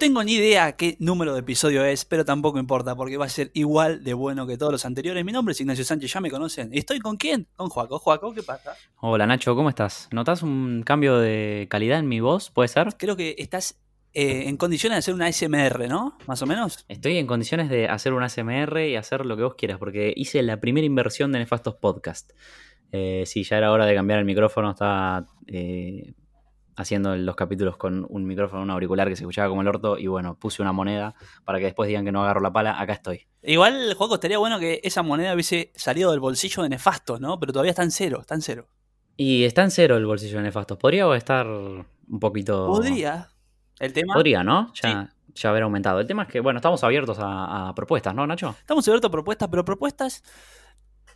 Tengo ni idea qué número de episodio es, pero tampoco importa porque va a ser igual de bueno que todos los anteriores. Mi nombre es Ignacio Sánchez, ya me conocen. ¿Estoy con quién? Con Juaco. Juaco, ¿qué pasa? Hola Nacho, ¿cómo estás? ¿Notas un cambio de calidad en mi voz? ¿Puede ser? Creo que estás eh, en condiciones de hacer una SMR, ¿no? Más o menos. Estoy en condiciones de hacer una SMR y hacer lo que vos quieras, porque hice la primera inversión de Nefastos Podcast. Eh, sí, ya era hora de cambiar el micrófono, estaba eh, haciendo los capítulos con un micrófono, un auricular que se escuchaba como el orto y bueno, puse una moneda para que después digan que no agarro la pala, acá estoy. Igual, Juaco, estaría bueno que esa moneda hubiese salido del bolsillo de Nefastos, ¿no? Pero todavía está en cero, está en cero. Y está en cero el bolsillo de Nefastos. ¿Podría estar un poquito...? Podría. El tema... Podría, ¿no? Ya, ya haber aumentado. El tema es que, bueno, estamos abiertos a, a propuestas, ¿no, Nacho? Estamos abiertos a propuestas, pero propuestas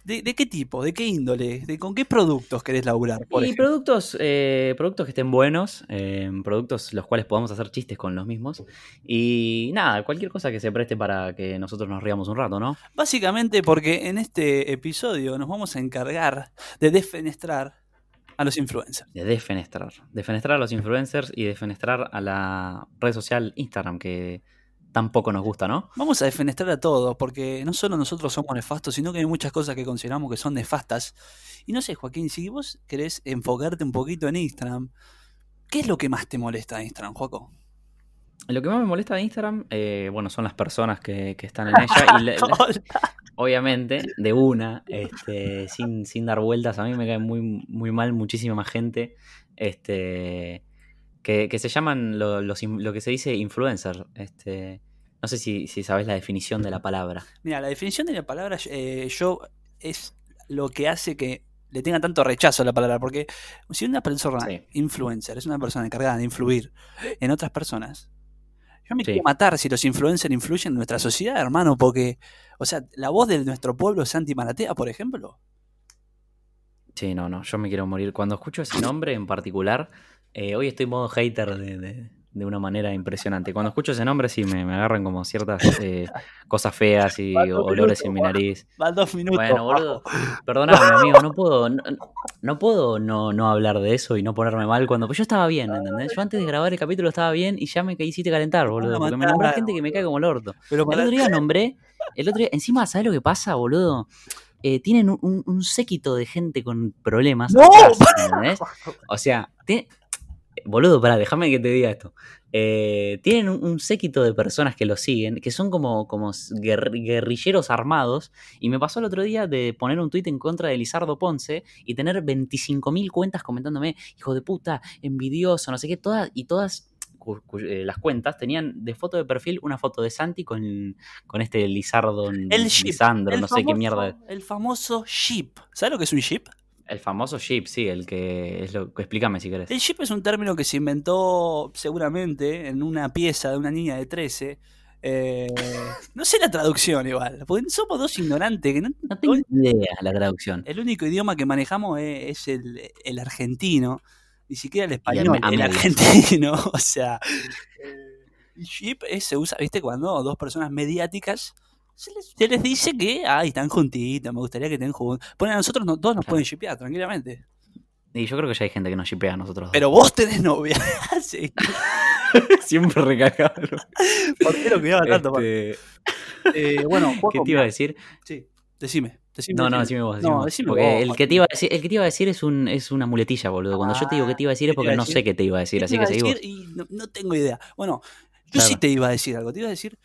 ¿De, qué tipo? ¿De qué índole? ¿De ¿Con qué productos querés laburar? y productos, eh, productos que estén buenos, eh, productos los cuales podamos hacer chistes con los mismos. Y nada, cualquier cosa que se preste para que nosotros nos riamos un rato, ¿no? Básicamente porque en este episodio nos vamos a encargar de defenestrar a los influencers. De defenestrar. Defenestrar a los influencers y defenestrar a la red social Instagram, que tampoco nos gusta, ¿no? Vamos a defenestrar a todos, porque no solo nosotros somos nefastos, sino que hay muchas cosas que consideramos que son nefastas. Y no sé, Joaquín, si vos querés enfocarte un poquito en Instagram, ¿qué es lo que más te molesta de Instagram, Joaco? Lo que más me molesta de Instagram, eh, bueno, son las personas que, están en ella. y obviamente, de una, este, sin, sin dar vueltas, a mí me cae muy, muy mal muchísima más gente. Este que, se llaman lo, lo, que se dice influencer. Este, no sé si, si sabes la definición de la palabra. Mira, la definición de la palabra eh, yo es lo que hace que le tenga tanto rechazo a la palabra, porque si una persona influencer es una persona encargada de influir en otras personas, yo me quiero matar si los influencers influyen en nuestra sociedad, hermano, porque, o sea, la voz de nuestro pueblo es Santi Maratea, por ejemplo. Sí, no, no, yo me quiero morir. Cuando escucho ese nombre en particular, eh, hoy estoy modo hater de, una manera impresionante. Cuando escucho ese nombre, sí me, agarran como ciertas eh, cosas feas y olores en mi nariz. Van dos minutos. Bueno, boludo, perdóname, amigo, no puedo, no, puedo no, hablar de eso y no ponerme mal cuando. Pues yo estaba bien, ¿entendés? Yo antes de grabar el capítulo estaba bien y ya me hiciste calentar, boludo. Porque me nombró gente que me cae como el orto. el otro día nombré. El otro día, encima, ¿sabes lo que pasa, boludo? Eh, tienen un, séquito de gente con problemas. ¡No! o sea, boludo, pará, déjame que te diga esto. Eh, tienen un, séquito de personas que lo siguen, que son como, como guerrilleros armados. Y me pasó el otro día de poner un tuit en contra de Lizardo Ponce y tener 25.000 cuentas comentándome, hijo de puta, envidioso, no sé qué, todas, y todas eh, las cuentas tenían de foto de perfil una foto de Santi con, con este Lizardo, el Lisandro, no sé qué mierda. El famoso ship. ¿Sabes lo que es un ship? El famoso ship, sí, el que es lo explícame si querés. El ship es un término que se inventó seguramente en una pieza de una niña de 13. Eh, no sé la traducción igual, porque somos dos ignorantes que no, tengo idea la traducción. El único idioma que manejamos es, el, argentino, ni siquiera el español, el, argentino, o sea, el ship se usa, viste, cuando dos personas mediáticas se les, dice que, ay, están juntitos, me gustaría que estén juntos. Bueno, a nosotros no, todos nos pueden shipear tranquilamente. Y yo creo que ya hay gente que nos shipea a nosotros. Pero vos tenés novia. sí. Siempre recargado. ¿Por qué lo cuidaba tanto, este... eh, Bueno, ¿qué te iba a decir? Sí, decime. decime no, no, decime vos. Decime no, decime porque El, que te iba a decir, el que te iba a decir es, un, es una muletilla, boludo. Cuando yo te digo que te iba a decir es porque no sé qué te iba a decir, así que seguimos. Y no, no, tengo idea. Bueno, yo sí te iba a decir algo. Te iba a decir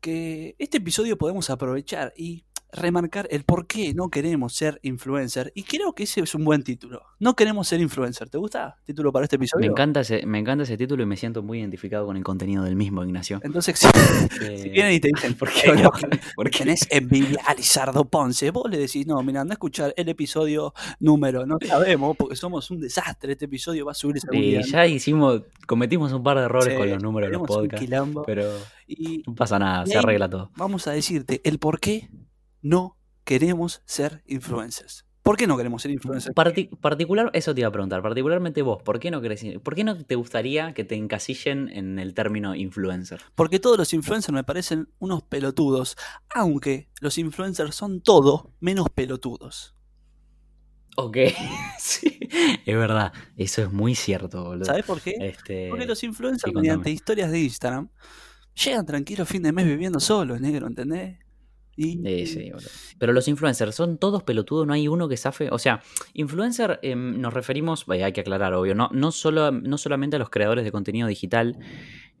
que este episodio podemos aprovechar y remarcar el por qué no queremos ser influencer. Y creo que ese es un buen título. No queremos ser influencer. ¿Te gusta el título para este episodio? Me encanta ese, me encanta ese título y me siento muy identificado con el contenido del mismo, Ignacio. Entonces, si, eh, vienen y te dicen, ¿por qué no? Porque tenés envidia a Lizardo Ponce. Vos le decís, no, mira, anda a escuchar el episodio número. No sabemos porque somos un desastre. Este episodio va a subir Y ya hicimos, cometimos un par de errores con los números de los podcasts. Pero no pasa nada, se arregla todo. Vamos a decirte el por qué no queremos ser influencers. ¿Por qué no queremos ser influencers? particular, eso te iba a preguntar, particularmente vos, ¿por qué no querés, por qué no te gustaría que te encasillen en el término influencer? Porque todos los influencers me parecen unos pelotudos, aunque los influencers son todo menos pelotudos. Ok, sí, es verdad, eso es muy cierto, boludo. ¿Sabes por qué? Este... Porque los influencers mediante historias de Instagram llegan tranquilos fin de mes viviendo solos, negro, ¿entendés? Pero los influencers son todos pelotudos, no hay uno que safe. O sea, influencer em, nos referimos, hay que aclarar, obvio, no, solo, no solamente a los creadores de contenido digital.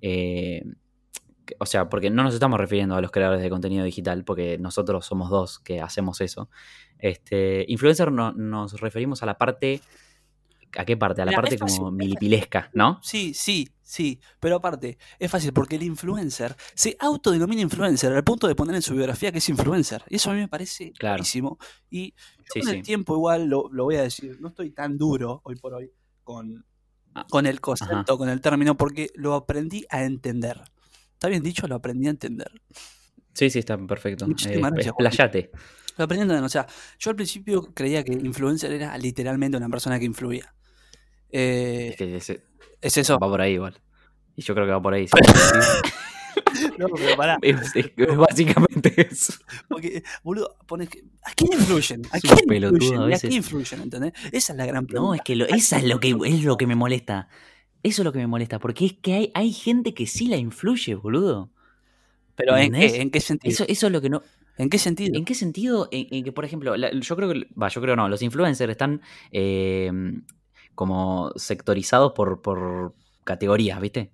Eh, o sea, porque no nos estamos refiriendo a los creadores de contenido digital, porque nosotros somos dos que hacemos eso. Este, influencer no, nos referimos a la parte ¿A qué parte? A la parte como milipilesca, ¿no? Sí, sí, sí. Pero aparte, es fácil porque el influencer se autodenomina influencer al punto de poner en su biografía que es influencer. Y eso a mí me parece clarísimo. Y con el tiempo igual lo, voy a decir, no estoy tan duro hoy por hoy con, ah, con el concepto, con el término, porque lo aprendí a entender. ¿Está bien dicho? Lo aprendí a entender. Sí, sí, está perfecto. Eh, explayate. Lo aprendí a entender. O sea, yo al principio creía que influencer era literalmente una persona que influía. Eh, es, eso. Va por ahí igual. Y yo creo que va por ahí. no, pero pará. Es, básicamente eso. Porque, boludo, pones que. ¿A quién influyen? ¿A quién influyen? ¿A quién influyen? ¿Entendés? Esa es la gran pregunta. No, es que lo, esa es lo que, es lo que me molesta. Eso es lo que me molesta. Porque es que hay, hay gente que sí la influye, boludo. Pero ¿en qué, ¿en qué sentido? Eso, eso es lo que no. ¿En qué sentido? ¿En qué sentido? En, que, por ejemplo, yo creo que. Va, yo creo no. Los influencers están. Eh, como sectorizados por, por categorías, ¿viste?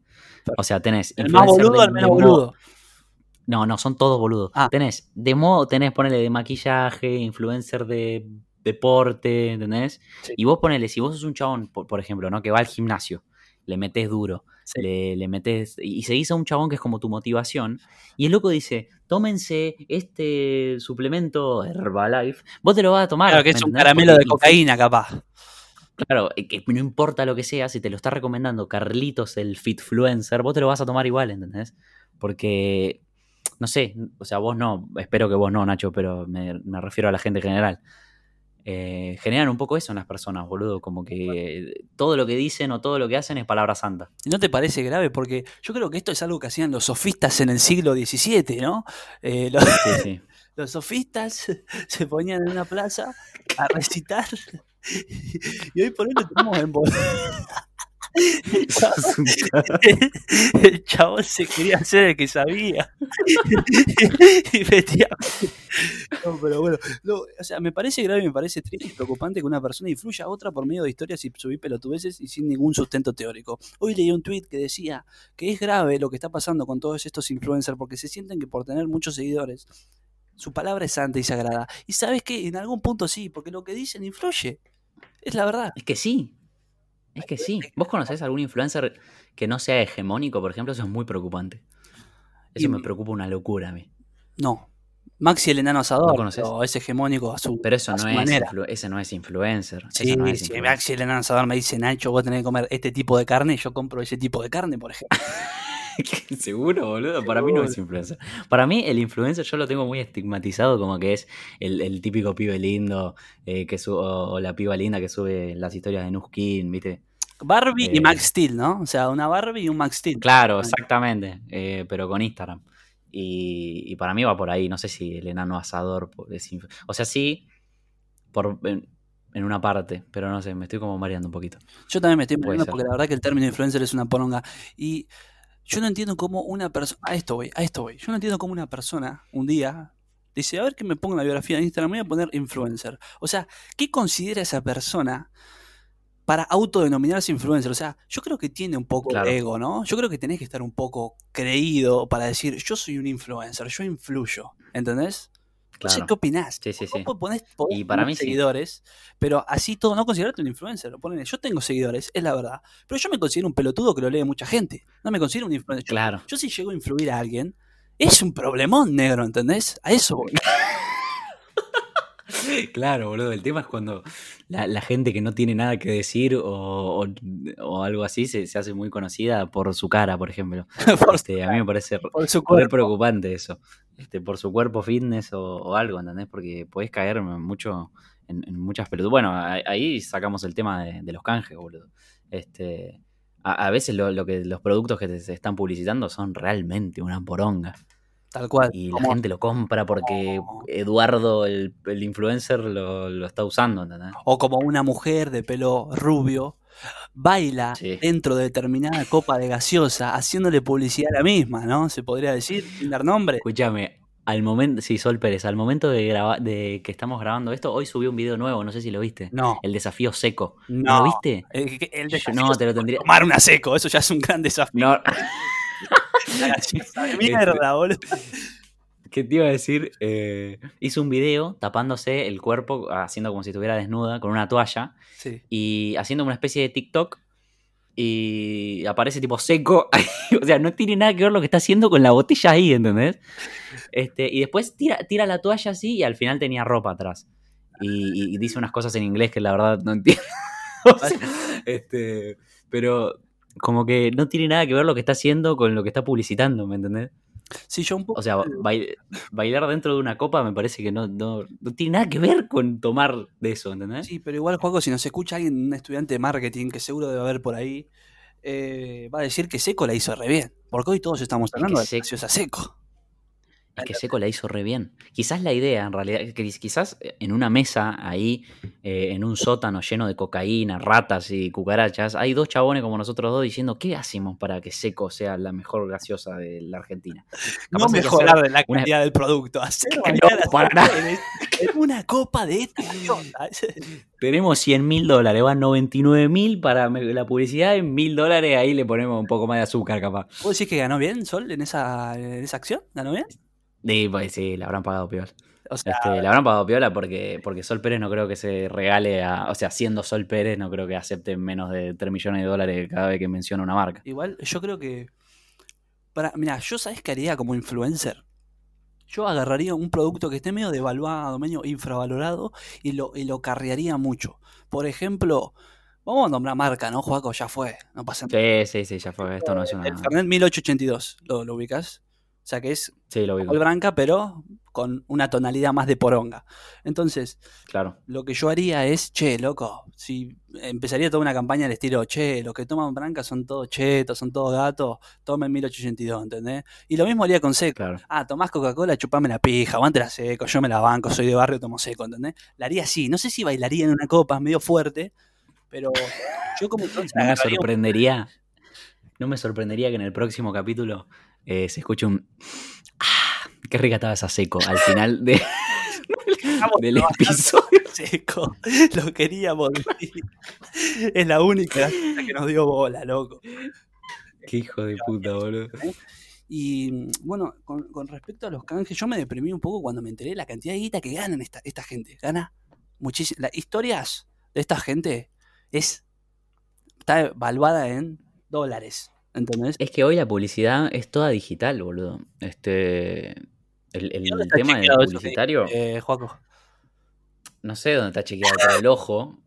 O sea, tenés. ¿El más boludo al menos boludo? No, no, son todos boludos. Ah. Tenés de modo, tenés, ponele de maquillaje, influencer de deporte, ¿entendés? Y vos ponele, si vos sos un chabón, por, ejemplo, ¿no? Que va al gimnasio, le metes duro, le, le metes. Y seguís a un chabón que es como tu motivación. Y el loco dice: tómense este suplemento Herbalife. Vos te lo vas a tomar. Claro, que es un caramelo de cocaína, capaz. Claro, eh, que no importa lo que sea, si te lo está recomendando Carlitos, el Fitfluencer, vos te lo vas a tomar igual, ¿entendés? Porque, no sé, o sea, vos no, espero que vos no, Nacho, pero me, refiero a la gente en general. Eh, generan un poco eso en las personas, boludo, como que todo lo que dicen o todo lo que hacen es palabra santa. ¿No te parece grave? Porque yo creo que esto es algo que hacían los sofistas en el siglo XVII, ¿no? Eh, los, sí, sí. los sofistas se ponían en una plaza a recitar y hoy por hoy lo tenemos en voz. El chabón se quería hacer el que sabía. y metía. No, pero bueno. o sea, me parece grave, me parece triste y preocupante que una persona influya a otra por medio de historias y subir pelotudeces y sin ningún sustento teórico. Hoy leí un tweet que decía que es grave lo que está pasando con todos estos influencers porque se sienten que por tener muchos seguidores su palabra es santa y sagrada. Y sabes que en algún punto sí, porque lo que dicen influye. Es la verdad. Es que sí. Es que sí. ¿Vos conocés algún influencer que no sea hegemónico, por ejemplo? Eso es muy preocupante. Eso me preocupa una locura a mí. No. Maxi el enano asador, ¿No es hegemónico a su, Pero eso no es ese no es influencer. Sí, si Maxi el enano asador me dice, Nacho, vos tenés que comer este tipo de carne, yo compro ese tipo de carne, por ejemplo. Seguro, boludo. Para mí no es influencer. Para mí, el influencer yo lo tengo muy estigmatizado como que es el, típico pibe lindo eh, que o, la piba linda que sube las historias de Nuskin, ¿viste? Barbie y eh, Max Steel, ¿no? O sea, una Barbie y un Max Steel. Claro, exactamente. Eh, pero con Instagram. Y, para mí va por ahí. No sé si el enano asador es O sea, sí, por, en, una parte, pero no sé, me estoy como mareando un poquito. Yo también me estoy mareando porque la verdad que el término influencer es una poronga. Y yo no entiendo cómo una persona. A esto voy, a esto voy. Yo no entiendo cómo una persona un día dice: A ver que me pongo en la biografía de Instagram, voy a poner influencer. O sea, ¿qué considera esa persona para autodenominarse influencer? O sea, yo creo que tiene un poco de ego, ¿no? Yo creo que tenés que estar un poco creído para decir: Yo soy un influencer, yo influyo. ¿Entendés? No sé qué opinás. Sí, sí, sí. Ponés, y para mí seguidores, pero así todo, no considerarte un influencer. Yo tengo seguidores, es la verdad. Pero yo me considero un pelotudo que lo lee mucha gente. No me considero un influencer. Claro. Yo, si llego a influir a alguien, es un problemón negro, ¿entendés? A eso voy. Claro, boludo. El tema es cuando la, gente que no tiene nada que decir o, algo así se, hace muy conocida por su cara, por ejemplo. Este, a mí me parece muy preocupante eso. Este, por su cuerpo fitness o, algo, ¿entendés? Porque podés caer mucho en, muchas pelotas. Bueno, ahí sacamos el tema de, los canjes, boludo. Este, a, veces lo, que los productos que se están publicitando son realmente una poronga. Tal cual. Y la gente lo compra porque Eduardo, el, influencer, lo, está usando. O como una mujer de pelo rubio baila dentro de determinada copa de gaseosa, haciéndole publicidad a la misma, ¿no? Se podría decir, sin dar nombre. Escúchame, al momento, sí, Sol Pérez, al momento de, de que estamos grabando esto, hoy subió un video nuevo, no sé si lo viste. No. El desafío seco. ¿No, lo viste? El, desafío no, te lo tendría. Tomar una seco, eso ya es un gran desafío. No. Mierda, este, boludo. ¿Qué te iba a decir? Eh, hizo un video tapándose el cuerpo, haciendo como si estuviera desnuda, con una toalla. Y haciendo una especie de TikTok. Y aparece tipo seco. o sea, no tiene nada que ver lo que está haciendo con la botella ahí, ¿entendés? Este, y después tira, tira la toalla así y al final tenía ropa atrás. Y, dice unas cosas en inglés que la verdad no entiendo. este, pero como que no tiene nada que ver lo que está haciendo con lo que está publicitando, ¿me entendés? Sí, yo un poco... O sea, bailar dentro de una copa me parece que no, no, tiene nada que ver con tomar de eso, ¿entendés? Sí, pero igual, Juaco, si nos escucha alguien, un estudiante de marketing, que seguro debe haber por ahí, eh, va a decir que Seco la hizo re bien. Porque hoy todos estamos hablando de Seco. Es que Seco la hizo re bien. Quizás la idea, en realidad, quizás en una mesa ahí, eh, en un sótano lleno de cocaína, ratas y cucarachas, hay dos chabones como nosotros dos diciendo, ¿qué hacemos para que Seco sea la mejor gaseosa de la Argentina? no mejorar de la calidad del producto, hacer una copa de esta Tenemos 100 mil dólares, van 99 mil para la publicidad, en mil dólares ahí le ponemos un poco más de azúcar capaz. ¿Vos decís que ganó bien Sol en esa, en esa acción? ¿Ganó bien? Sí, pues sí, le habrán pagado piola. O sea, este, habrán pagado piola porque, porque Sol Pérez no creo que se regale a. O sea, siendo Sol Pérez, no creo que acepte menos de 3 millones de dólares cada vez que menciona una marca. Igual, yo creo que. Para, mira, yo sabes qué haría como influencer. Yo agarraría un producto que esté medio devaluado, medio infravalorado y lo, y lo carrearía mucho. Por ejemplo, vamos a nombrar marca, ¿no, Juaco? Ya fue, no pasa nada. Sí, sí, sí, ya fue. Esto no es una. El Fernet 1882, ¿lo, lo ubicas? O sea que es sí, lo branca, pero con una tonalidad más de poronga. Entonces, claro. lo que yo haría es, che, loco, si empezaría toda una campaña del estilo, che, los que toman branca son todos chetos, son todos gatos, tomen 1882, ¿entendés? Y lo mismo haría con seco. Ah, tomás Coca-Cola, chupame la pija, aguante la seco, yo me la banco, soy de barrio, tomo seco, ¿entendés? La haría así. No sé si bailaría en una copa, medio fuerte, pero yo como... no me sorprendería, no me sorprendería que en el próximo capítulo eh, se escucha un. ¡Ah! ¡Qué rica estaba esa seco! Al final de, del episodio. Seco. Lo queríamos. Es la única que nos dio bola, loco. Qué hijo de puta, boludo. Y bueno, con, respecto a los canjes, yo me deprimí un poco cuando me enteré de la cantidad de guita que ganan esta, esta gente. Gana muchísimas. Las historias de esta gente es. Está evaluada en dólares. Es que hoy la publicidad es toda digital, boludo. Este. El, tema del publicitario. Eh, Joaco. No sé dónde está chequeado, pero el ojo.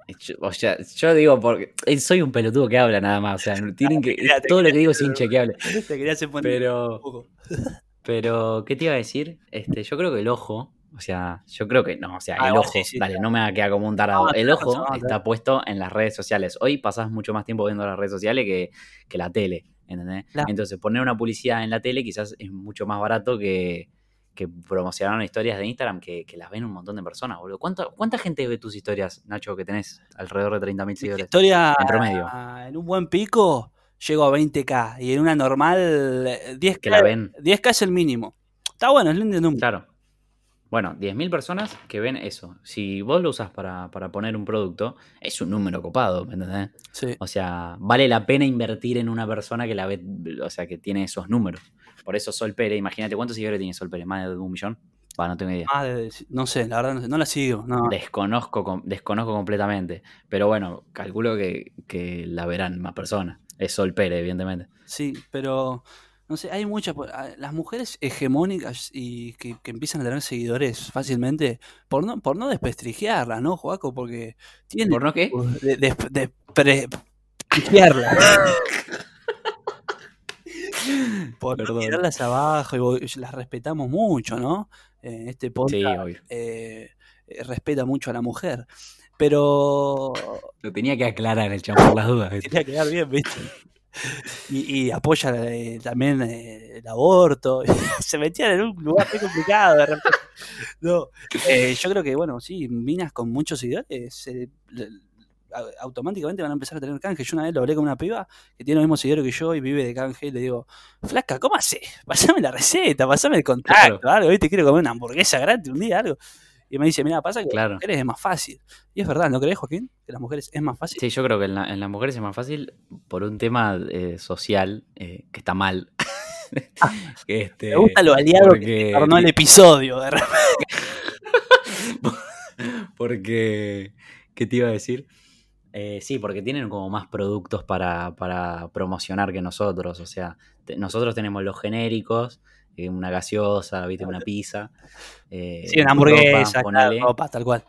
o sea, yo digo porque. Eh, soy un pelotudo que habla nada más. O sea, tienen que. todo lo que digo es inchequeable. Te quería hacer Pero. Pero, ¿qué te iba a decir? Este, yo creo que el ojo o sea, yo creo que no, o sea, ah, el ojo, dale, no me va a quedar como un tarado. el ojo está puesto en las redes sociales. Hoy pasás mucho más tiempo viendo las redes sociales que, que la tele, ¿entendés? Entonces, poner una publicidad en la tele quizás es mucho más barato que, que promocionar historias de Instagram que, las ven un montón de personas, boludo. ¿Cuánta, gente ve tus historias, Nacho, que tenés alrededor de 30.000 seguidores? Historia en promedio. En un buen pico llego a 20k y en una normal 10k, eh, que la ven. 10k es el mínimo. Está bueno, es lindo número. Claro. Bueno, 10.000 personas que ven eso. Si vos lo usas para, poner un producto, es un número copado, ¿me entendés? Sí. O sea, vale la pena invertir en una persona que la ve, o sea, que tiene esos números. Por eso Sol Pérez, imagínate, ¿cuántos seguidores tiene Sol Pérez? ¿Más de un millón? Va, no tengo idea. no sé, la verdad no, sé, no la sigo. No. Desconozco, desconozco completamente. Pero bueno, calculo que, que la verán más personas. Es Sol Pérez, evidentemente. Sí, pero no sé, hay muchas. Ah, las mujeres hegemónicas y que, empiezan a tener seguidores fácilmente, por no, por no desprestigiarlas, ¿no, Joaco? Porque tienen. ¿Por no qué? desprestigiarlas. por tirarlas abajo y las respetamos mucho, ¿no? Eh, este podcast eh, eh, respeta mucho a la mujer. Pero. Lo tenía que aclarar el chavo por las dudas. Tenía que quedar bien, ¿viste? y, apoya eh, también eh, el aborto. se metían en un lugar muy complicado de repente. No, eh, yo creo que, bueno, sí, minas con muchos seguidores automáticamente van a empezar a tener canje. Yo una vez lo hablé con una piba que tiene los mismos seguidores que yo y vive de canje y le digo, flaca, ¿cómo haces? Pasame la receta, pasame el contacto, algo, ¿viste? Quiero comer una hamburguesa gratis un día, algo. Y me dice, mira, pasa que las mujeres es más fácil. Y es verdad, ¿no crees, Joaquín? Que las mujeres es más fácil. Sí, yo creo que en, las mujeres es más fácil por un tema eh, social eh, que está mal. este, me gusta lo aliado que tornó el episodio, de repente. porque, ¿qué te iba a decir? Eh, sí, porque tienen como más productos para, para promocionar que nosotros. O sea, nosotros tenemos los genéricos, eh, una gaseosa, ¿viste? una pizza. Eh, sí, una hamburguesa, ropa, tal cual.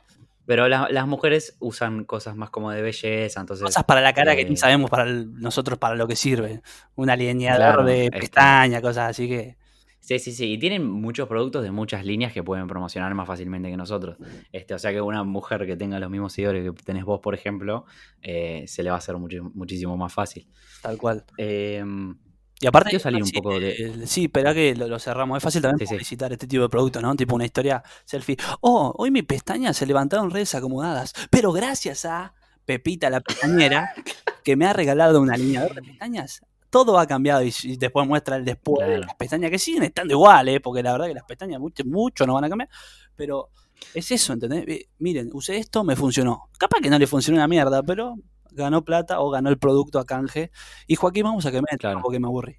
Pero las mujeres usan cosas más como de belleza, entonces... Cosas para la cara que ni sabemos para nosotros para lo que sirve. Un alineador de pestaña, cosas así que... Sí, sí, sí. Y tienen muchos productos de muchas líneas que pueden promocionar más fácilmente que nosotros. Este, o sea que una mujer que tenga los mismos seguidores que tenés vos, por ejemplo, eh, se le va a hacer muchísimo más fácil. Tal cual. Em, y aparte, un poco de. Sí, pero que lo, cerramos. Es fácil también visitar este tipo de productos, ¿no? Tipo una historia selfie. Oh, hoy mis pestañas se levantaron redes acomodadas, pero gracias a Pepita, la pestañera, que me ha regalado un alineador de pestañas, todo ha cambiado y, después muestra el después de las pestañas que siguen estando iguales, ¿eh? porque la verdad que las pestañas mucho, mucho no van a cambiar, pero es eso, ¿entendés? Eh, miren, usé esto, me funcionó. Capaz que no le funcionó una mierda, pero ganó plata o ganó el producto a canje. Y Joaquín, vamos a que me claro. porque me aburrí.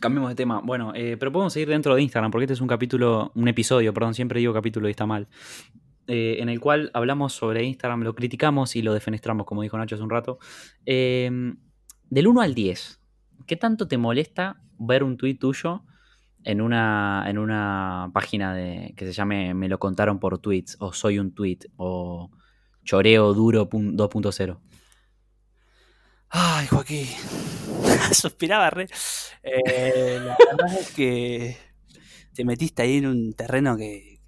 Cambiemos de tema. Bueno, eh, pero podemos seguir dentro de Instagram, porque este es un capítulo, un episodio, perdón, siempre digo capítulo y está mal. en el cual hablamos sobre Instagram, lo criticamos y lo defenestramos, como dijo Nacho hace un rato. Eh, del 1 al 10, ¿qué tanto te molesta ver un tuit tuyo en una, en una página de, que se llame Me lo contaron por tweets o Soy un tweet o Choreo Duro 2.0? Ay, Joaquín. Suspiraba re. Eh, la verdad es que te metiste ahí en un terreno que,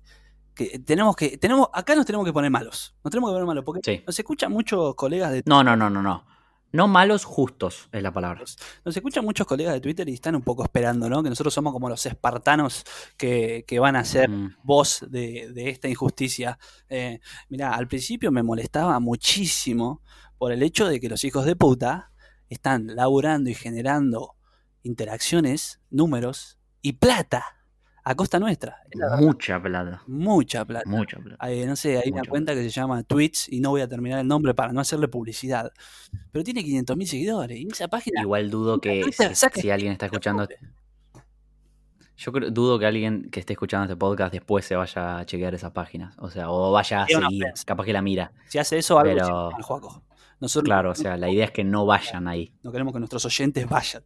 tenemos que. tenemos Acá nos tenemos que poner malos. Nos tenemos que poner malos. Porque nos escuchan muchos colegas de. No, no, no, no, no. No malos, justos es la palabra. Nos escuchan muchos colegas de Twitter y están un poco esperando, ¿no? Que nosotros somos como los espartanos que, van a ser mm. voz de, esta injusticia. Eh, mira, al principio me molestaba muchísimo por el hecho de que los hijos de puta están laburando y generando interacciones, números y plata a costa nuestra. Mucha plata. Mucha plata. Mucha plata. no sé, hay una cuenta que se llama Twitch y no voy a terminar el nombre para no hacerle publicidad. Pero tiene 500.000 seguidores. Y esa página. Igual dudo que si, alguien está escuchando. Yo dudo que alguien que esté escuchando este podcast después se vaya a chequear esas páginas. O sea, o vaya a seguir. Capaz que la mira. Si hace eso, algo pero... Nosotros claro, o sea, la idea es que no vayan ahí. No queremos que nuestros oyentes vayan.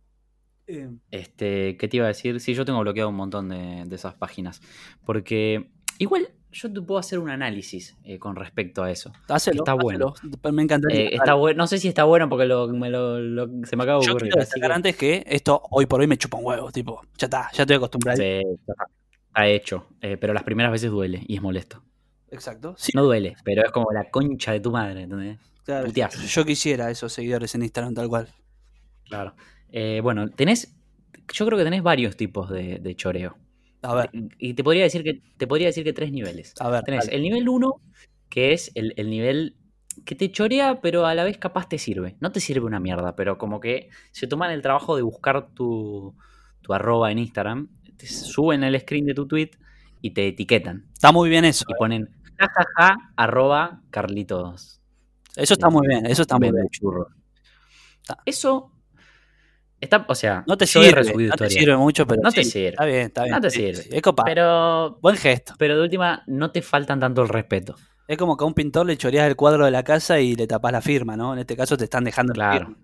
Em. Este, ¿qué te iba a decir? Sí, yo tengo bloqueado un montón de, esas páginas. Porque igual yo te puedo hacer un análisis eh, con respecto a eso. está bueno. Me encantaría. Eh, está no sé si está bueno porque se me acaba de ocurrir. Yo quiero antes que esto hoy por hoy me chupa un huevo. Tipo, ya está, ya estoy acostumbrado. Sí, está hecho. Eh, pero las primeras veces duele y es molesto. Exacto. No duele, pero es como la concha de tu madre. ¿entendés? yo quisiera esos seguidores en Instagram tal cual. Claro. Eh, bueno, tenés. Yo creo que tenés varios tipos de, choreo. A ver. Y te podría decir que, te podría decir que tres niveles. A ver. Tenés el nivel uno, que es el, nivel que te chorea, pero a la vez capaz te sirve. No te sirve una mierda, pero como que se toman el trabajo de buscar tu, tu arroba en Instagram, te suben el screen de tu tweet y te etiquetan. Está muy bien eso. Y ponen jajaja arroba Carlitos. Eso está muy bien, eso está muy bien. Churro. Eso Está, o sea, no te sirve, no te sirve mucho, pero no te sirve. Está bien, está bien. No te sirve. es copa. Pero buen gesto. Pero de última no te faltan tanto el respeto. Es como que a un pintor le choreas el cuadro de la casa y le tapas la firma, ¿no? En este caso te están dejando la firma.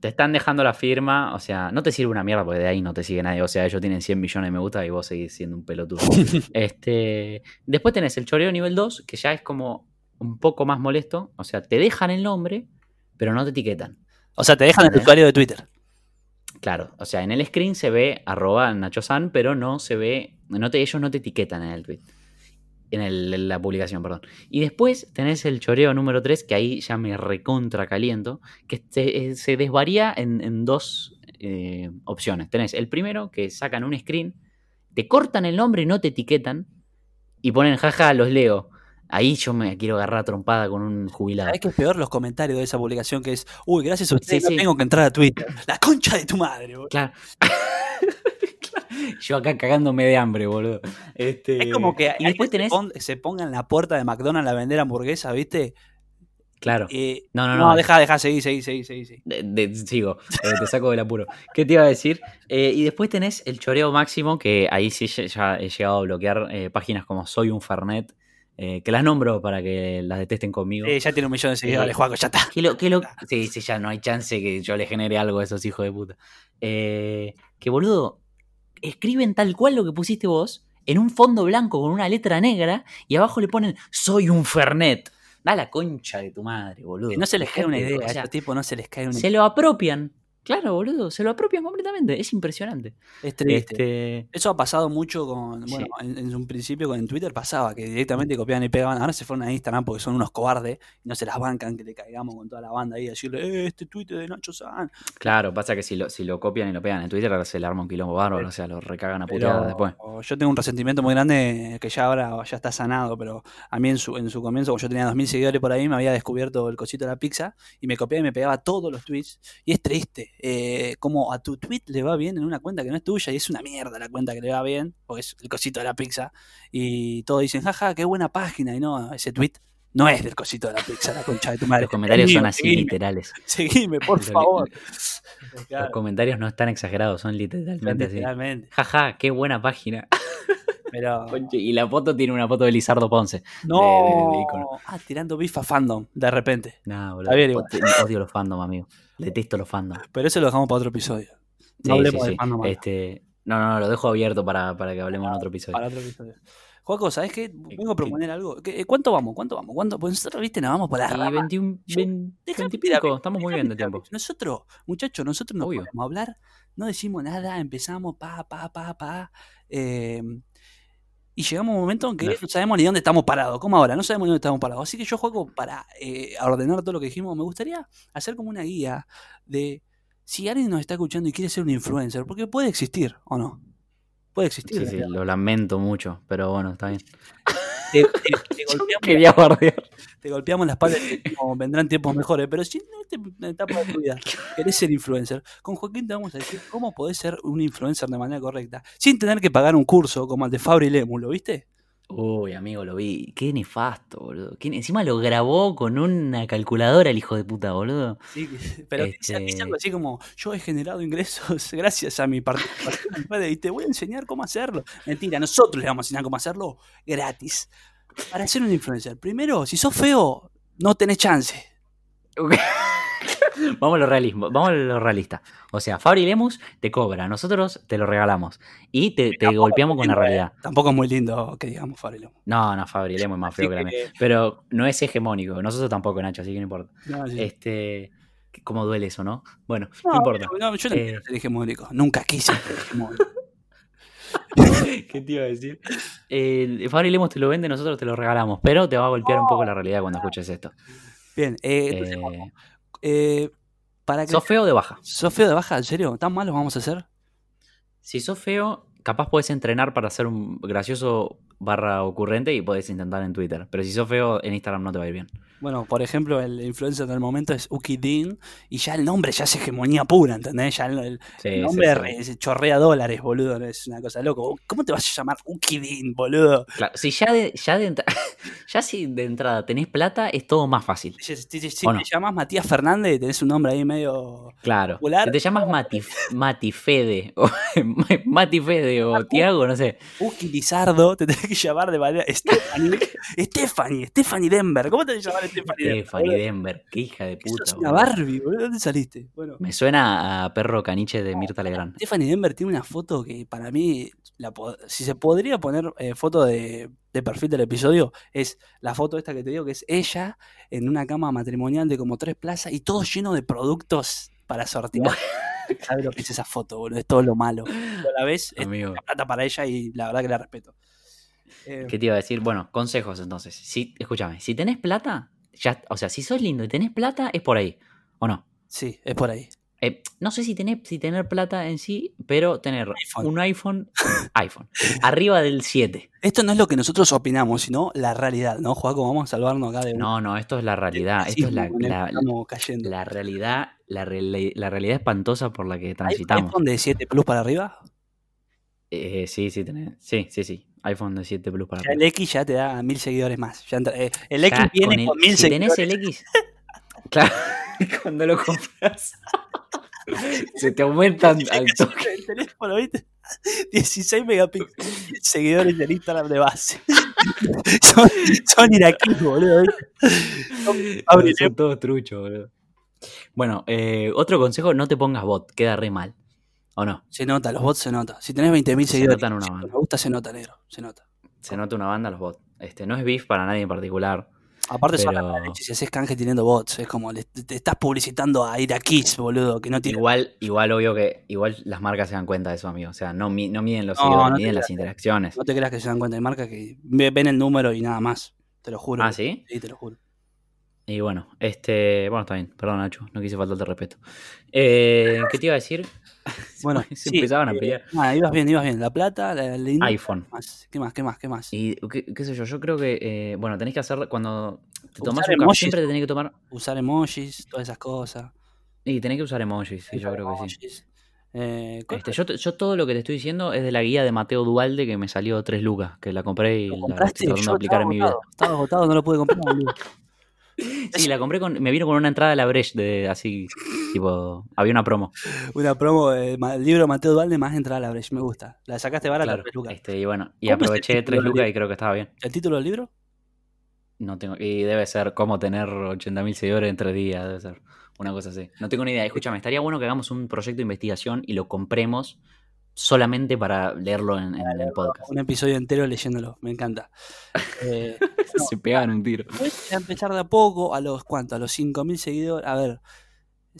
Te están dejando la firma, o sea, no te sirve una mierda porque de ahí no te sigue nadie. O sea, ellos tienen 100 millones de me gusta y vos seguís siendo un pelotudo. este, después tenés el choreo nivel 2, que ya es como un poco más molesto. O sea, te dejan el nombre, pero no te etiquetan. O sea, te dejan el usuario de Twitter. Claro, o sea, en el screen se ve arroba Nacho San, pero no se ve, no te, ellos no te etiquetan en el tweet. En, la publicación, perdón. Y después tenés el choreo número 3, que ahí ya me recontra caliento, que se, eh, desvaría en, dos eh, opciones. Tenés el primero, que sacan un screen, te cortan el nombre y no te etiquetan, y ponen, jaja, los leo. Ahí yo me quiero agarrar trompada con un jubilado. Es que es peor los comentarios de esa publicación que es, uy, gracias a usted no tengo que entrar a Twitter. La concha de tu madre, boludo. Claro. Yo acá cagándome de hambre, boludo. Este... Es como que y después tenés... se ponga en la puerta de McDonald's a vender hamburguesa, ¿viste? Claro. no, no, no. No, deja, deja, seguí, seguí, seguí, seguí. sigo, eh, te saco del apuro. ¿Qué te iba a decir? Eh, y después tenés el choreo máximo, que ahí sí ya he llegado a bloquear eh, páginas como Soy un Fernet, que las nombro para que las detesten conmigo. Sí, ya tiene un millón de seguidores, Juaco, ya está. sí, sí, ya no hay chance que yo le genere algo a esos hijos de puta. que boludo, escriben tal cual lo que pusiste vos, en un fondo blanco con una letra negra, y abajo le ponen Soy un Fernet. Da la concha de tu madre, boludo. no se les cae una idea, a este tipo no se les cae una idea. Se lo apropian. Claro, boludo, se lo apropian completamente, es impresionante. Es triste. Este, Eso ha pasado mucho con, bueno, en, un principio con Twitter pasaba, que directamente copiaban y pegaban, ahora se fueron a Instagram porque son unos cobardes y no se las bancan que le caigamos con toda la banda ahí a decirle, eh, este tweet de Nacho San. Claro, pasa que si lo, si lo copian y lo pegan en Twitter se le arma un quilombo bárbaro, o sea, lo recagan a putadas después. Yo tengo un resentimiento muy grande que ya ahora ya está sanado, pero a mí en su, en su comienzo, cuando yo tenía 2.000 seguidores por ahí, me había descubierto el cosito de la pizza y me copiaba y me pegaba todos los tweets y es triste. Eh, como a tu tweet le va bien en una cuenta que no es tuya y es una mierda la cuenta que le va bien, porque es el cosito de la pizza, y todos dicen, jaja, qué buena página, y no, ese tweet no es del cosito de la pizza, la concha de tu madre. Los comentarios son así literales. Seguime, por favor. Los comentarios no están exagerados, son literalmente, literalmente. así. Jaja, qué buena página. Pero... Y la foto tiene una foto de Lizardo Ponce. No. ah, tirando bifa fandom, de repente. No, boludo. Odio los fandom, amigo. Detesto los fandom. Pero eso lo dejamos para otro episodio. No hablemos de fandom. Este, no, no, no, lo dejo abierto para, para que hablemos en otro episodio. Para otro episodio. Juaco, ¿sabes qué? Vengo a proponer algo. Eh, ¿Cuánto vamos? ¿Cuánto vamos? ¿Cuánto? Pues nosotros, viste, nos vamos por la rama. 21, 20, estamos muy bien de tiempo. Nosotros, muchachos, nosotros no podemos hablar, no decimos nada, empezamos pa, pa, pa, pa. Eh, y llegamos a un momento en que no. sabemos ni dónde estamos parados, como ahora, no sabemos ni dónde estamos parados. Así que yo juego para eh, ordenar todo lo que dijimos. Me gustaría hacer como una guía de si alguien nos está escuchando y quiere ser un influencer, porque puede existir o no. Puede existir. Sí, sí, lo lamento mucho, pero bueno, está bien. Te, golpeamos, quería te golpeamos la espalda y vendrán tiempos mejores, pero si en esta etapa de tu vida querés ser influencer, con Joaquín te vamos a decir cómo podés ser un influencer de manera correcta, sin tener que pagar un curso como el de Fabri Lemus, ¿lo viste? Uy, amigo, lo vi. Qué nefasto, boludo. Encima lo grabó con una calculadora el hijo de puta, boludo. Sí, pero este... algo así como, yo he generado ingresos gracias a mi participación y te voy a enseñar cómo hacerlo. Mentira, nosotros le vamos a enseñar cómo hacerlo gratis. Para ser un influencer. Primero, si sos feo, no tenés chance. vamos a lo realismo, vamos a lo realista. O sea, Fabri Lemus te cobra, nosotros te lo regalamos y te, golpeamos con la realidad. Eh. Tampoco es muy lindo que digamos Fabri Lemus. No, no, Fabri Lemus es más feo que, la mía. Pero no es hegemónico, nosotros tampoco, Nacho, así que no importa. Este, cómo duele eso, ¿no? Bueno, no, importa. No, yo no eh, quiero ser hegemónico, nunca quise ser hegemónico. ¿Qué te iba a decir? Eh, Fabri Lemus te lo vende, nosotros te lo regalamos, pero te va a golpear un poco la realidad cuando escuches esto. Bien, eh, eh, para ¿Sos feo de baja? ¿Sos feo de baja? ¿En serio? ¿Tan malos vamos a hacer? Si sos feo, capaz puedes entrenar para ser un gracioso barra ocurrente y podés intentar en Twitter. Pero si sos feo, en Instagram no te va a ir bien. Bueno, por ejemplo, el influencer del momento es Uki Dean y ya el nombre ya es hegemonía pura, ¿entendés? Ya el, nombre chorrea dólares, boludo, es una cosa loco. ¿Cómo te vas a llamar Uki Dean, boludo? Claro, si ya de, ya de, ya si de entrada tenés plata, es todo más fácil. Si, te llamas Matías Fernández, tenés un nombre ahí medio claro. Si te llamas Mati, Mati Fede, o Mati Fede o Tiago, no sé. Uki Lizardo, te tenés que llamar de manera Stephanie, Stephanie, Stephanie Denver. ¿Cómo te vas a llamar Stephanie Denver, qué hija de puta. Es una Barbie, boludo. ¿Dónde saliste? Bueno. Me suena a perro caniche de Mirta Legrand. Stephanie Denver tiene una foto que para mí, si se podría poner eh, foto de, perfil del episodio, es la foto esta que te digo, que es ella en una cama matrimonial de como tres plazas y todo lleno de productos para sortear. ¿Sabes lo que es esa foto, boludo? Es todo lo malo. a la vez es plata para ella y la verdad que la respeto. Eh, ¿Qué te iba a decir? Bueno, consejos entonces. Si, escúchame, si tenés plata, ya, o sea, si sos lindo y tenés plata, es por ahí, ¿o no? Sí, es por ahí. Eh, no sé si tener, si tener plata en sí, pero tener un iPhone, iPhone, arriba del 7. Esto no es lo que nosotros opinamos, sino la realidad, ¿no, Juaco? Vamos a salvarnos acá de... No, no, esto es la realidad. esto es la, la, la, realidad, la, realidad espantosa por la que transitamos. ¿iPhone de 7 Plus para arriba? Eh, sí, sí, tenés, sí, sí, sí. iPhone de 7 Plus para arriba. El X ya te da mil seguidores más. Eh, el X viene con, mil seguidores. tenés el X... Claro, cuando lo compras se te aumentan al toque. El teléfono, ¿viste? 16 megapíxeles seguidores del Instagram de base. son, son iraquíes, boludo. Son, son todos truchos, boludo. Bueno, eh, otro consejo, no te pongas bot, queda re mal. ¿O no? Se nota, los bots se nota. Si tenés 20.000 seguidores, una banda. me gusta, se nota, negro. Se nota. Se nota una banda los bots. Este, no es beef para nadie en particular. Aparte son si haces canje teniendo bots, es como te estás publicitando a iraquíes, boludo, que no tiene... Igual, igual obvio que igual las marcas se dan cuenta de eso, amigo. O sea, no, no miden los seguidores, miden las interacciones. No te creas que se dan cuenta de marcas que ven el número y nada más. Te lo juro. ¿Ah, sí? Sí, te lo juro. Y bueno, este. Bueno, está bien, perdón, Nacho, no quise faltarte respeto. Eh, ¿Qué te iba a decir? Bueno, se empezaban a eh, pelear. Ah, ibas bien, ibas bien. La plata, la, iPhone. ¿Qué más, qué más, qué más? Y qué, sé yo, yo creo que, eh, bueno, tenés que hacer cuando te tomas un café, siempre te tenés que tomar. Usar emojis, todas esas cosas. Y tenés que usar emojis, sí, yo creo que sí. Eh, este, yo, yo, todo lo que te estoy diciendo es de la guía de Mateo Dualde que me salió 3 lucas, que la compré y la estoy tratando de aplicar en mi vida. Estaba agotado, no lo pude comprar. Sí, la compré con. Me vino con una entrada a la Breche de así. Tipo. Había una promo. Una promo, el libro Mateo Dualde más entrada a la Breche. Me gusta. La sacaste barata, claro, 3 lucas. Este, y bueno, y aproveché 3 lucas y creo que estaba bien. ¿El título del libro? No tengo. Y debe ser cómo tener 80.000 seguidores en 3 días. Debe ser una cosa así. No tengo ni idea. Escúchame, estaría bueno que hagamos un proyecto de investigación y lo compremos solamente para leerlo en, el podcast. Un episodio entero leyéndolo, me encanta. Eh, Se pegan un tiro. a empezar de a poco, a los cuántos, a los 5.000 seguidores. A ver,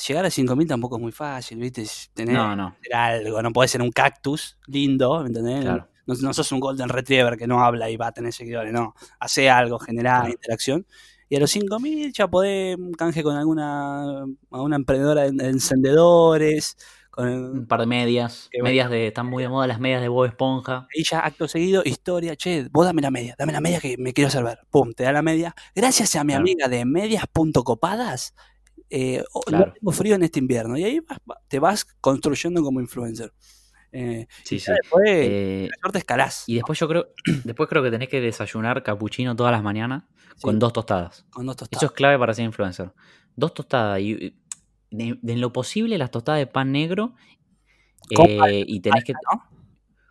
llegar a 5.000 tampoco es muy fácil, ¿viste? Tener, no, no. algo, no puede ser un cactus lindo, ¿me entendés? Claro. No, sos un Golden Retriever que no habla y va a tener seguidores, no. Hace algo, generar interacción. Y a los 5.000 ya podés canje con alguna, alguna emprendedora de encendedores un par de medias. medias de. Están muy de moda las medias de Bob Esponja. Y ya acto seguido, historia. Che, vos dame la media, dame la media que me quiero ver. Pum, te da la media. Gracias a mi amiga de medias.copadas, eh, no tengo frío en este invierno. Y ahí te vas construyendo como influencer. Eh, sí, sí. Después, eh, escalás. Y después yo creo, después creo que tenés que desayunar capuchino todas las mañanas con dos tostadas. Con dos tostadas. Eso es clave para ser influencer. Dos tostadas y de, lo posible las tostadas de pan negro eh, y tenés que...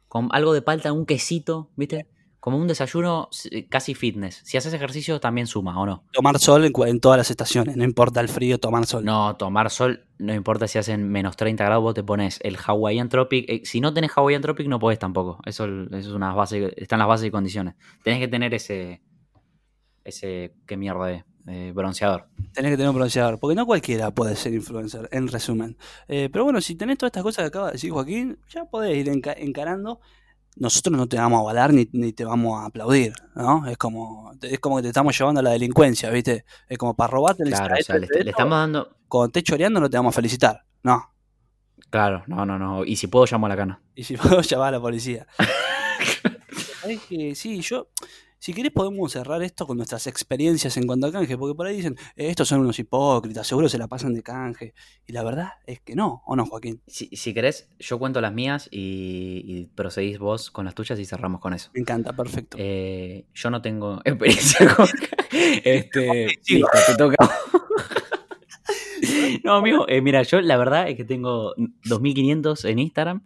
Con algo de palta, un quesito, ¿viste? Como un desayuno casi fitness. Si haces ejercicio también suma, ¿o no? Tomar sol en, todas las estaciones, no importa el frío, tomar sol. No, tomar sol, no importa si hacen menos 30 grados, vos te pones el Hawaiian Tropic. Eh, si no tenés Hawaiian Tropic, no podés tampoco. Eso, es una base, están las bases y condiciones. Tenés que tener ese, ese, ¿qué mierda es? Eh, bronceador. Tenés que tener un bronceador, porque no cualquiera puede ser influencer, en resumen. Eh, pero bueno, si tenés todas estas cosas que acaba de decir Joaquín, ya podés ir encarando. Nosotros no te vamos a avalar ni, te vamos a aplaudir, ¿no? Es como, es como que te estamos llevando a la delincuencia, ¿viste? Es como para robarte el Claro, o sea, le, estamos dando. Cuando estés choreando no te vamos a felicitar, no. Claro, no, no, no. Y si puedo, llamo a la cana. Y si puedo, llamar a la policía. es que sí, yo si querés podemos cerrar esto con nuestras experiencias en cuanto a canje, porque por ahí dicen, eh, estos son unos hipócritas, seguro se la pasan de canje. Y la verdad es que no, ¿o no, Joaquín? Si, si querés, yo cuento las mías y, proseguís vos con las tuyas y cerramos con eso. Me encanta, perfecto. Eh, yo no tengo experiencia con... este, listo, te toca. no, amigo, eh, mira, yo la verdad es que tengo 2500 en Instagram.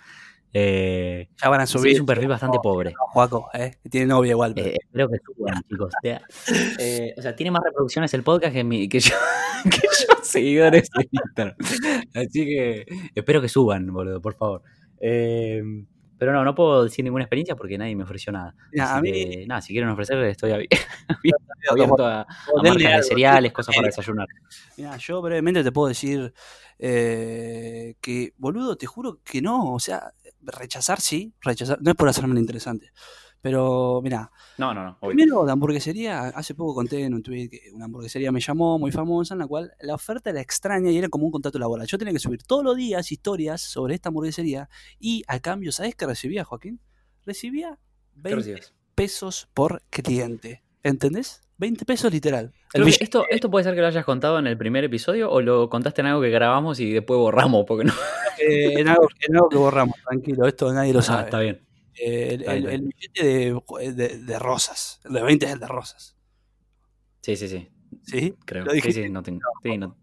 Eh, ya van a subir. es un perfil bastante pobre. Juaco, eh, tiene novia igual. Eh, espero que suban, chicos. Eh, o sea, tiene más reproducciones el podcast que, mi, que, yo, que yo seguidores en Instagram. Así que espero que suban, boludo, por favor. pero no, no puedo decir ninguna experiencia porque nadie me ofreció nada. nada, si quieren ofrecer, estoy abierto a, marcas de cereales, cosas para desayunar. Mira, yo brevemente te puedo decir que, boludo, te juro que no. O sea, rechazar sí, rechazar, no es por hacerme lo interesante, Pero mira, no, no, no. Primero, la hamburguesería, hace poco conté en un tweet que una hamburguesería me llamó muy famosa, en la cual la oferta era extraña y era como un contrato laboral. Yo tenía que subir todos los días historias sobre esta hamburguesería y a cambio, ¿sabes qué recibía, Joaquín? Recibía 20 pesos por cliente. ¿Entendés? 20 pesos literal. esto, ¿Esto puede ser que lo hayas contado en el primer episodio o lo contaste en algo que grabamos y después borramos? Porque no. Eh, en, algo, que borramos, tranquilo, esto nadie lo ah, sabe. está bien. Eh, el, billete de, de, rosas, el de 20 es el de rosas. Sí, sí, sí. ¿Sí? Creo. Sí, sí, no tengo. Sí, no.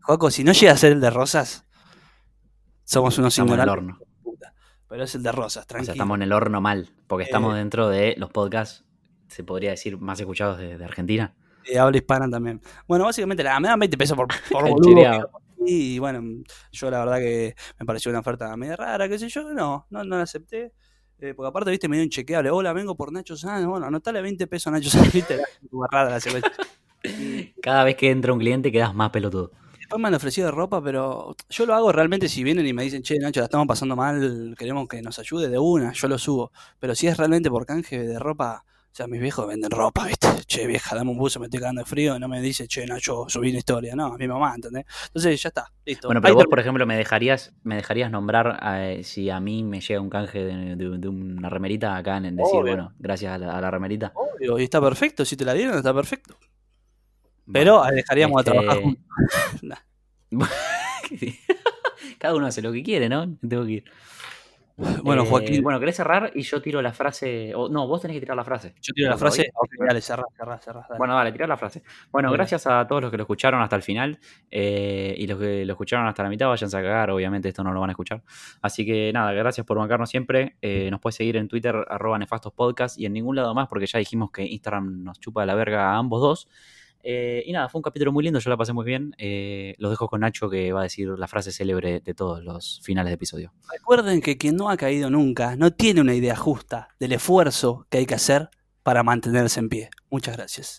Joaco, si no llega a ser el de rosas, somos unos estamos en el horno. Pero es el de rosas, tranquilo. O sea, estamos en el horno mal, porque estamos eh, dentro de los podcasts se podría decir, más escuchados de, Argentina. Y habla hispana también. Bueno, básicamente me dan 20 pesos por, por boludo. y bueno, yo la verdad que me pareció una oferta media rara, qué sé yo. No, no, no la acepté. Eh, porque aparte, viste, me dio inchequeable. Hola, vengo por Nacho Sánchez. Bueno, anotale 20 pesos a Nacho Sánchez. Viste, rara la Cada vez que entra un cliente quedas más pelotudo. Después me han ofrecido ropa, pero yo lo hago realmente si vienen y me dicen, che, Nacho, la estamos pasando mal, queremos que nos ayude de una, yo lo subo. Pero si es realmente por canje de ropa, sea, mis viejos venden ropa, ¿viste? Che, vieja, dame un buzo, me estoy cagando de frío. No me dice, che, Nacho, subí una historia. No, a mi mamá, ¿entendés? Entonces ya está, listo. Bueno, pero vos, por ejemplo, me dejarías, me dejarías nombrar eh, si a mí me llega un canje de, una remerita acá en decir, bueno, gracias a la, remerita. Obvio, y está perfecto. Si te la dieron, está perfecto. Pero dejaríamos a trabajar este juntos. Cada uno hace lo que quiere, ¿no? Tengo que ir. Bueno, eh, Joaquín. bueno, ¿querés cerrar? Y yo tiro la frase. no, vos tenés que tirar la frase. Yo tiro la frase. dale, cerrá, cerrá, cerrá, Bueno, dale, tirar la frase. Bueno, gracias a todos los que lo escucharon hasta el final. Eh, y los que lo escucharon hasta la mitad, vayan a cagar. Obviamente, esto no lo van a escuchar. Así que nada, gracias por bancarnos siempre. Eh, nos puedes seguir en Twitter, arroba nefastospodcast. Y en ningún lado más, porque ya dijimos que Instagram nos chupa la verga a ambos dos. Eh, y nada, fue un capítulo muy lindo, yo la pasé muy bien. Eh, los dejo con Nacho que va a decir la frase célebre de todos los finales de episodio. Recuerden que quien no ha caído nunca no tiene una idea justa del esfuerzo que hay que hacer para mantenerse en pie. Muchas gracias.